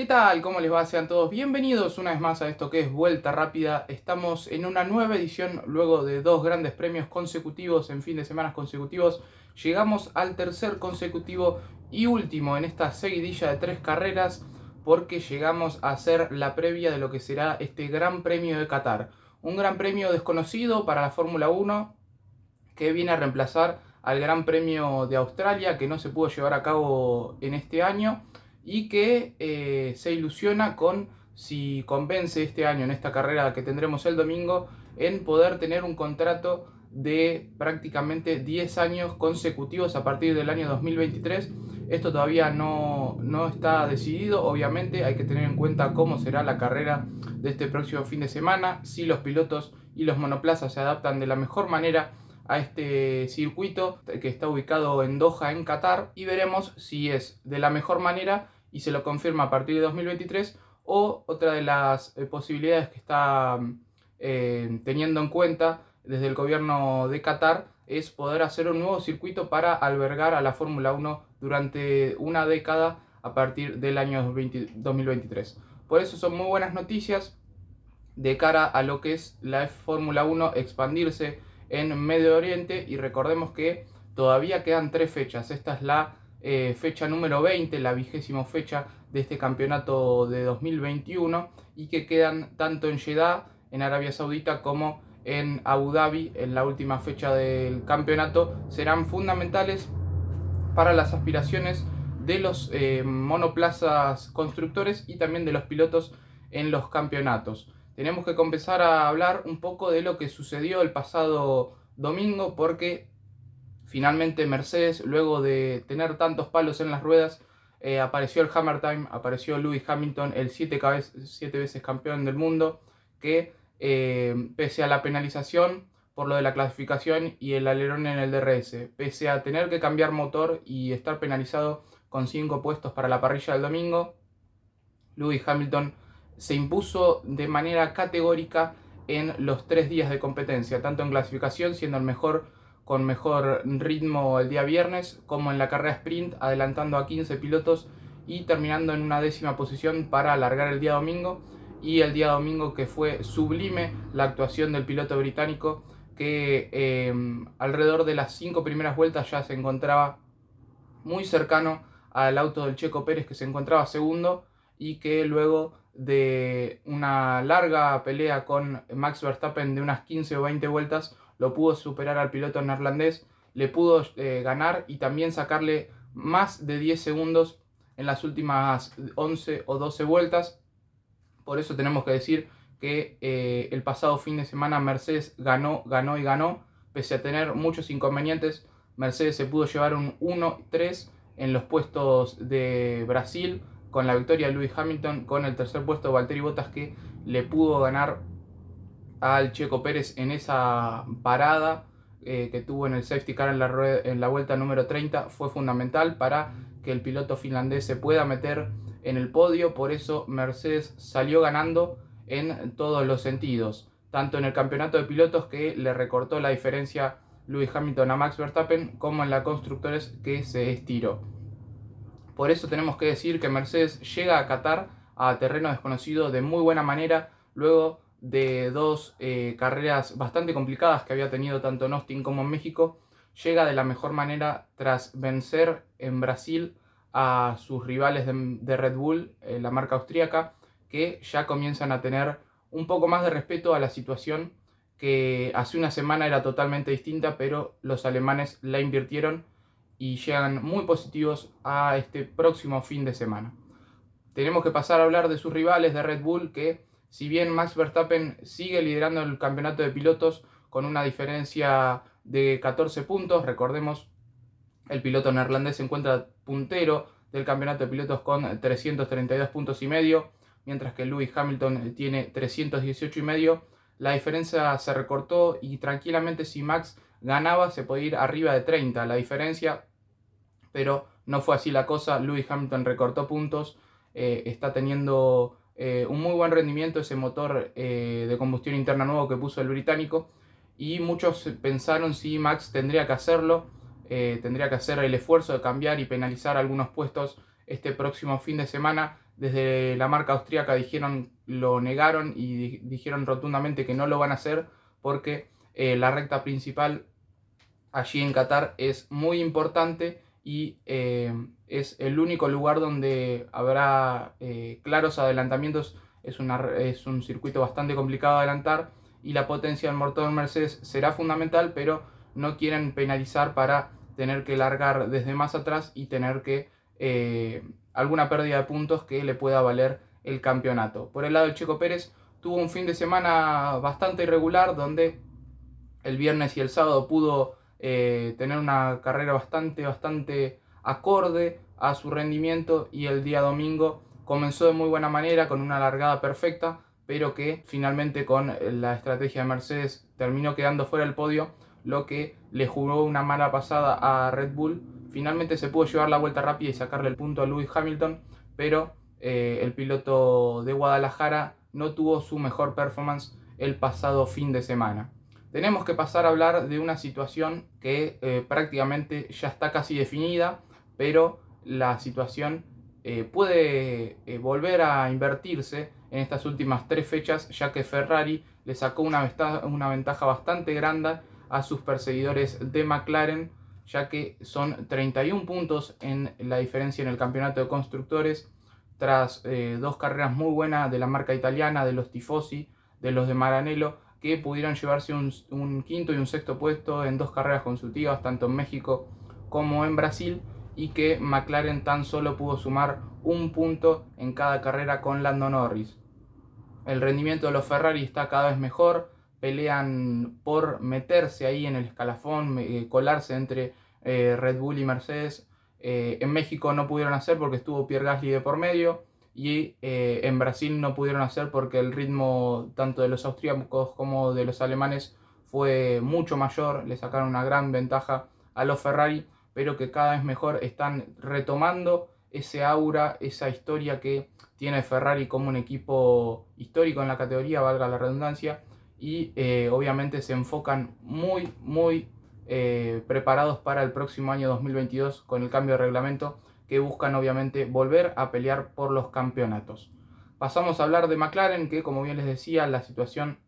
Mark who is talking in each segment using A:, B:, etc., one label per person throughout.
A: ¿Qué tal? ¿Cómo les va? Sean todos bienvenidos una vez más a esto que es Vuelta Rápida. Estamos en una nueva edición luego de dos grandes premios consecutivos en fin de semanas consecutivos. Llegamos al tercer consecutivo y último en esta seguidilla de tres carreras porque llegamos a hacer la previa de lo que será este Gran Premio de Qatar. Un gran premio desconocido para la Fórmula 1 que viene a reemplazar al Gran Premio de Australia que no se pudo llevar a cabo en este año y que eh, se ilusiona con si convence este año en esta carrera que tendremos el domingo en poder tener un contrato de prácticamente 10 años consecutivos a partir del año 2023. Esto todavía no, no, está decidido, obviamente hay que tener en cuenta cómo será la carrera de este próximo fin de semana, si los pilotos y los monoplazas se adaptan de la mejor manera a este circuito que está ubicado en Doha, en Qatar, y veremos si es de la mejor manera y se lo confirma a partir de 2023 o otra de las eh, posibilidades que está eh, teniendo en cuenta desde el gobierno de Qatar es poder hacer un nuevo circuito para albergar a la Fórmula 1 durante una década a partir del año 2023. Por eso son muy buenas noticias de cara a lo que es la Fórmula 1 expandirse en Medio Oriente y recordemos que todavía quedan tres fechas. Esta es la eh, fecha número 20, la vigésima fecha de este campeonato de 2021 y que quedan tanto en Jeddah, en Arabia Saudita, como en Abu Dhabi, en la última fecha del campeonato, serán fundamentales para las aspiraciones de los eh, monoplazas constructores y también de los pilotos en los campeonatos tenemos que comenzar a hablar un poco de lo que sucedió el pasado domingo porque finalmente Mercedes, luego de tener tantos palos en las ruedas, eh, apareció el Hammer Time, apareció Lewis Hamilton, el siete, veces campeón del mundo, que eh, pese a la penalización por lo de la clasificación y el alerón en el DRS, pese a tener que cambiar motor y estar penalizado con 5 puestos para la parrilla del domingo, Lewis Hamilton se impuso de manera categórica en los tres días de competencia, tanto en clasificación, siendo el mejor con mejor ritmo el día viernes, como en la carrera sprint, adelantando a 15 pilotos y terminando en una décima posición para alargar el día domingo. Y el día domingo que fue sublime la actuación del piloto británico que eh, alrededor de las cinco primeras vueltas ya se encontraba muy cercano al auto del Checo Pérez que se encontraba segundo y que luego de una larga pelea con Max Verstappen de unas 15 o 20 vueltas, lo pudo superar al piloto neerlandés, le pudo eh, ganar y también sacarle más de 10 segundos en las últimas 11 o 12 vueltas. Por eso tenemos que decir que eh, el pasado fin de semana Mercedes ganó, ganó y ganó, pese a tener muchos inconvenientes. Mercedes se pudo llevar un 1-3 en los puestos de Brasil, con la victoria de Lewis Hamilton, con el tercer puesto Valtteri Bottas que le pudo ganar al Checo Pérez en esa parada eh, que tuvo en el safety car en la, en la vuelta número 30 fue fundamental para que el piloto finlandés se pueda meter en el podio, por eso Mercedes salió ganando en todos los sentidos, tanto en el campeonato de pilotos que le recortó la diferencia Lewis Hamilton a Max Verstappen, como en la constructores que se estiró. Por eso tenemos que decir que Mercedes llega a Qatar a terreno desconocido de muy buena manera, luego de dos eh, carreras bastante complicadas que había tenido tanto en Austin como en México, llega de la mejor manera tras vencer en Brasil a sus rivales de, Red Bull, eh, la marca austríaca, que ya comienzan a tener un poco más de respeto a la situación que hace una semana era totalmente distinta, pero los alemanes la invirtieron y llegan muy positivos a este próximo fin de semana. Tenemos que pasar a hablar de sus rivales de Red Bull que si bien Max Verstappen sigue liderando el campeonato de pilotos con una diferencia de 14 puntos, recordemos el piloto neerlandés se encuentra puntero del campeonato de pilotos con 332 puntos y medio, mientras que Lewis Hamilton tiene 318 y medio. La diferencia se recortó y tranquilamente si Max ganaba se podía ir arriba de 30. La diferencia pero no fue así la cosa. Lewis Hamilton recortó puntos, eh, está teniendo eh, un muy buen rendimiento ese motor eh, de combustión interna nuevo que puso el británico y muchos pensaron si Max tendría que hacerlo, tendría que hacer el esfuerzo de cambiar y penalizar algunos puestos este próximo fin de semana desde la marca austríaca dijeron, lo negaron y dijeron rotundamente que no lo van a hacer porque la recta principal allí en Qatar es muy importante y eh, es el único lugar donde habrá eh, claros adelantamientos. Es, es un circuito bastante complicado de adelantar y la potencia del motor Mercedes será fundamental, pero no quieren penalizar para tener que largar desde más atrás y tener que eh, alguna pérdida de puntos que le pueda valer el campeonato. Por el lado del Checo Pérez tuvo un fin de semana bastante irregular donde el viernes y el sábado pudo eh, tener una carrera bastante, bastante acorde a su rendimiento y el día domingo comenzó de muy buena manera con una largada perfecta, pero que finalmente con la estrategia de Mercedes terminó quedando fuera del podio, lo que le jugó una mala pasada a Red Bull. Finalmente se pudo llevar la vuelta rápida y sacarle el punto a Lewis Hamilton, pero eh, el piloto de Guadalajara no tuvo su mejor performance el pasado fin de semana tenemos que pasar a hablar de una situación que eh, prácticamente ya está casi definida, pero la situación eh, puede eh, volver a invertirse en estas últimas tres fechas, ya que Ferrari le sacó una, una ventaja bastante grande a sus perseguidores de McLaren, ya que son 31 puntos en la diferencia en el campeonato de constructores, tras dos carreras muy buenas de la marca italiana, de los Tifosi, de los de Maranello, que pudieron llevarse un, quinto y un sexto puesto en dos carreras consecutivas, tanto en México como en Brasil, y que McLaren tan solo pudo sumar un punto en cada carrera con Lando Norris. El rendimiento de los Ferrari está cada vez mejor, pelean por meterse ahí en el escalafón, eh, colarse entre eh, Red Bull y Mercedes. Eh, en México no pudieron hacer porque estuvo Pierre Gasly de por medio y eh, en Brasil no pudieron hacer porque el ritmo tanto de los austríacos como de los alemanes fue mucho mayor, le sacaron una gran ventaja a los Ferrari, pero que cada vez mejor están retomando ese aura, esa historia que tiene Ferrari como un equipo histórico en la categoría, valga la redundancia, y eh, obviamente se enfocan muy, muy eh, preparados para el próximo año 2022 con el cambio de reglamento que buscan obviamente volver a pelear por los campeonatos. Pasamos a hablar de McLaren, que como bien les decía, la situación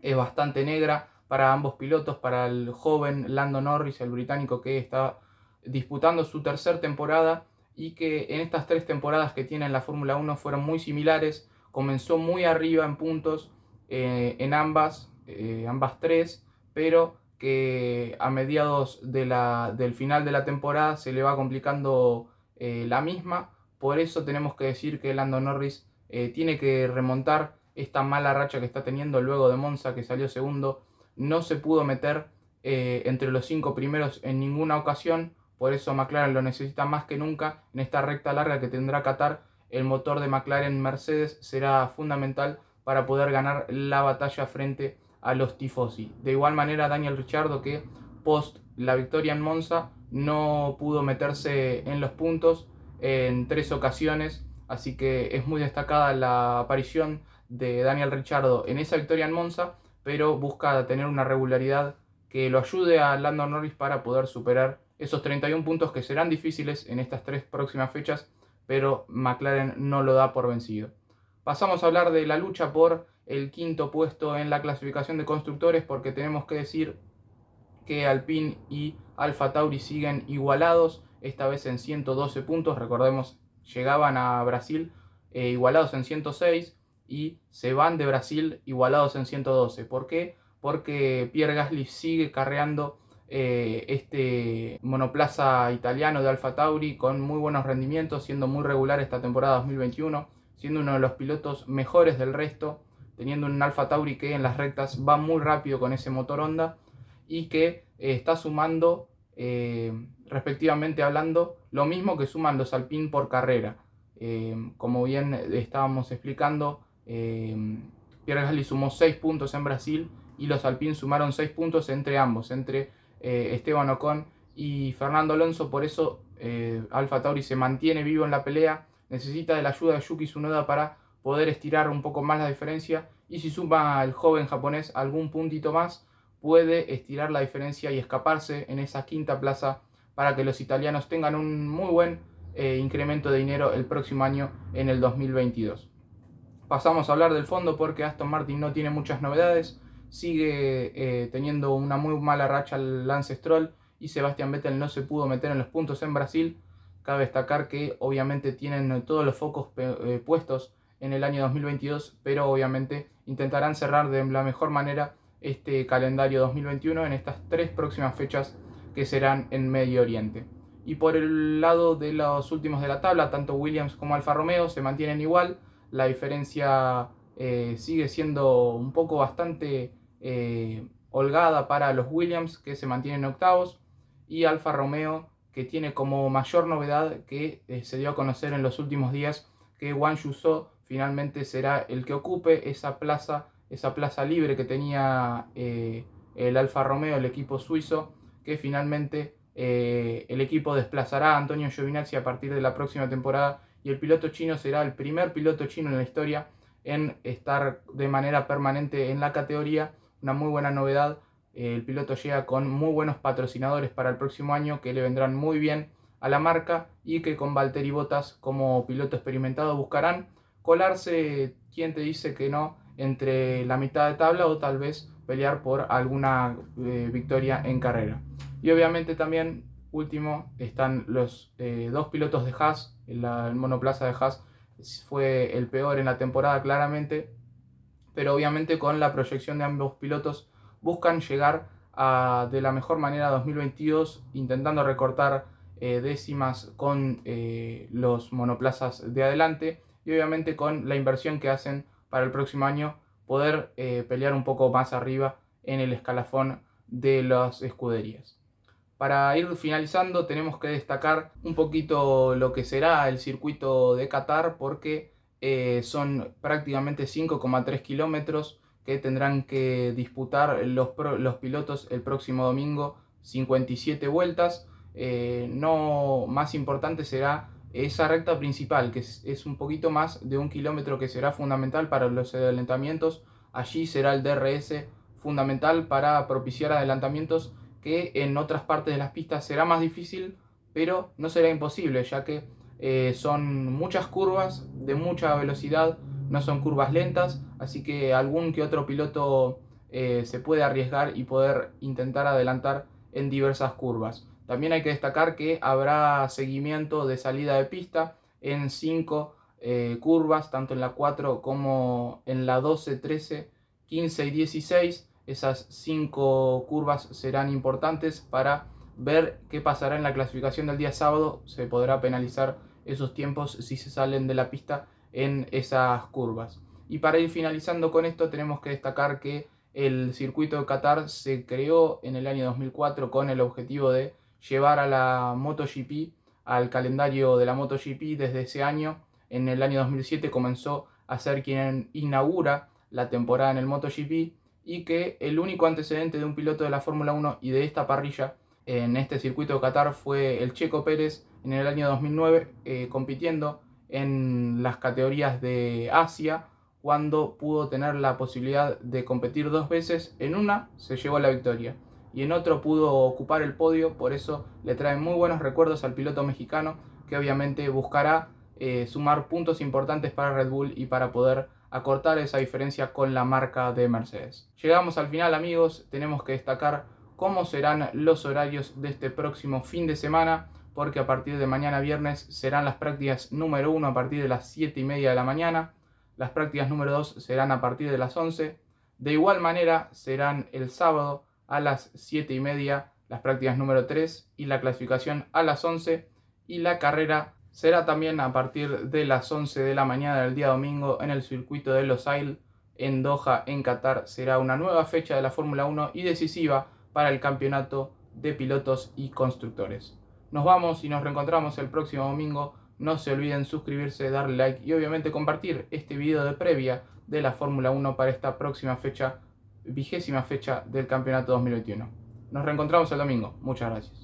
A: es bastante negra para ambos pilotos, para el joven Lando Norris, el británico que está disputando su tercera temporada y que en estas tres temporadas que tiene en la Fórmula 1 fueron muy similares, comenzó muy arriba en puntos eh, en ambas, eh, ambas tres, pero que a mediados del final de la temporada se le va complicando eh, la misma. Por eso tenemos que decir que Lando Norris eh, tiene que remontar esta mala racha que está teniendo luego de Monza, que salió segundo. No se pudo meter eh, entre los cinco primeros en ninguna ocasión. Por eso McLaren lo necesita más que nunca en esta recta larga que tendrá Qatar. El motor de McLaren Mercedes será fundamental para poder ganar la batalla frente a los tifosi. De igual manera, Daniel Ricciardo que post la victoria en Monza no pudo meterse en los puntos en tres ocasiones, así que es muy destacada la aparición de Daniel Richardo en esa victoria en Monza, pero busca tener una regularidad que lo ayude a Lando Norris para poder superar esos 31 puntos que serán difíciles en estas tres próximas fechas, pero McLaren no lo da por vencido. Pasamos a hablar de la lucha por el quinto puesto en la clasificación de constructores porque tenemos que decir que Alpine y Alfa Tauri siguen igualados, esta vez en 112 puntos, recordemos, llegaban a Brasil eh, igualados en 106 y se van de Brasil igualados en 112. ¿Por qué? Porque Pierre Gasly sigue carreando eh, este monoplaza italiano de Alfa Tauri con muy buenos rendimientos, siendo muy regular esta temporada 2021, siendo uno de los pilotos mejores del resto, teniendo un Alfa Tauri que en las rectas va muy rápido con ese motor Honda y que eh, está sumando, eh, respectivamente hablando, lo mismo que suman los Alpine por carrera. Eh, como bien estábamos explicando, Pierre Gasly sumó 6 puntos en Brasil y los Alpine sumaron 6 puntos entre ambos, entre Esteban Ocon y Fernando Alonso. Por eso Alfa Tauri se mantiene vivo en la pelea, necesita de la ayuda de Yuki Tsunoda para poder estirar un poco más la diferencia y si suma al joven japonés algún puntito más, puede estirar la diferencia y escaparse en esa quinta plaza para que los italianos tengan un muy buen eh, incremento de dinero el próximo año en el 2022. Pasamos a hablar del fondo porque Aston Martin no tiene muchas novedades, sigue eh, teniendo una muy mala racha el Lance Stroll y Sebastian Vettel no se pudo meter en los puntos en Brasil. Cabe destacar que obviamente tienen todos los focos eh, puestos en el año 2022, pero obviamente intentarán cerrar de la mejor manera este calendario 2021 en estas tres próximas fechas que serán en Medio Oriente. Y por el lado de los últimos de la tabla, tanto Williams como Alfa Romeo se mantienen igual. La diferencia eh, sigue siendo un poco bastante eh, holgada para los Williams que se mantienen octavos y Alfa Romeo que tiene como mayor novedad que eh, se dio a conocer en los últimos días que Wang Yuzhou finalmente será el que ocupe esa plaza, esa plaza libre que tenía el Alfa Romeo, el equipo suizo, que finalmente eh, el equipo desplazará a Antonio Giovinazzi a partir de la próxima temporada y el piloto chino será el primer piloto chino en la historia en estar de manera permanente en la categoría. Una muy buena novedad. El piloto llega con muy buenos patrocinadores para el próximo año que le vendrán muy bien a la marca y que con Valtteri Bottas como piloto experimentado buscarán colarse, quien te dice que no, entre la mitad de tabla o tal vez pelear por alguna eh, victoria en carrera. Y obviamente también, último, están los eh, dos pilotos de Haas. El, monoplaza de Haas fue el peor en la temporada claramente, pero obviamente con la proyección de ambos pilotos buscan llegar a, de la mejor manera a 2022, intentando recortar eh, décimas con los monoplazas de adelante y obviamente con la inversión que hacen para el próximo año poder pelear un poco más arriba en el escalafón de las escuderías. Para ir finalizando tenemos que destacar un poquito lo que será el circuito de Qatar porque eh, son prácticamente 5,3 kilómetros que tendrán que disputar los, los, pilotos el próximo domingo, 57 vueltas. Eh, no más importante será esa recta principal, que es, un poquito más de un kilómetro que será fundamental para los adelantamientos. Allí será el DRS fundamental para propiciar adelantamientos que en otras partes de las pistas será más difícil, pero no será imposible, ya que eh, son muchas curvas de mucha velocidad, no son curvas lentas, así que algún que otro piloto eh, se puede arriesgar y poder intentar adelantar en diversas curvas. También hay que destacar que habrá seguimiento de salida de pista en 5 eh, curvas, tanto en la 4 como en la 12, 13, 15 y 16 esas cinco curvas serán importantes para ver qué pasará en la clasificación del día sábado. Se podrá penalizar esos tiempos si se salen de la pista en esas curvas. Y para ir finalizando con esto tenemos que destacar que el circuito de Qatar se creó en el año 2004 con el objetivo de llevar a la MotoGP al calendario de la MotoGP desde ese año. En el año 2007 comenzó a ser quien inaugura la temporada en el MotoGP y que el único antecedente de un piloto de la Fórmula 1 y de esta parrilla en este circuito de Qatar fue el Checo Pérez en el año 2009 eh, compitiendo en las categorías de Asia cuando pudo tener la posibilidad de competir dos veces. En una se llevó la victoria y en otro pudo ocupar el podio, por eso le trae muy buenos recuerdos al piloto mexicano que obviamente buscará eh, sumar puntos importantes para Red Bull y para poder acortar esa diferencia con la marca de Mercedes. Llegamos al final amigos, tenemos que destacar cómo serán los horarios de este próximo fin de semana, porque a partir de mañana viernes serán las prácticas número 1 a partir de las 7 y media de la mañana, las prácticas número 2 serán a partir de las 11, de igual manera serán el sábado a las 7 y media las prácticas número 3 y la clasificación a las 11 y la carrera será también a partir de las 11 de la mañana del día domingo en el circuito de Los Ailes en Doha, en Qatar. Será una nueva fecha de la Fórmula 1 y decisiva para el campeonato de pilotos y constructores. Nos vamos y nos reencontramos el próximo domingo. No se olviden suscribirse, darle like y obviamente compartir este video de previa de la Fórmula 1 para esta próxima fecha, vigésima fecha del campeonato 2021. Nos reencontramos el domingo. Muchas gracias.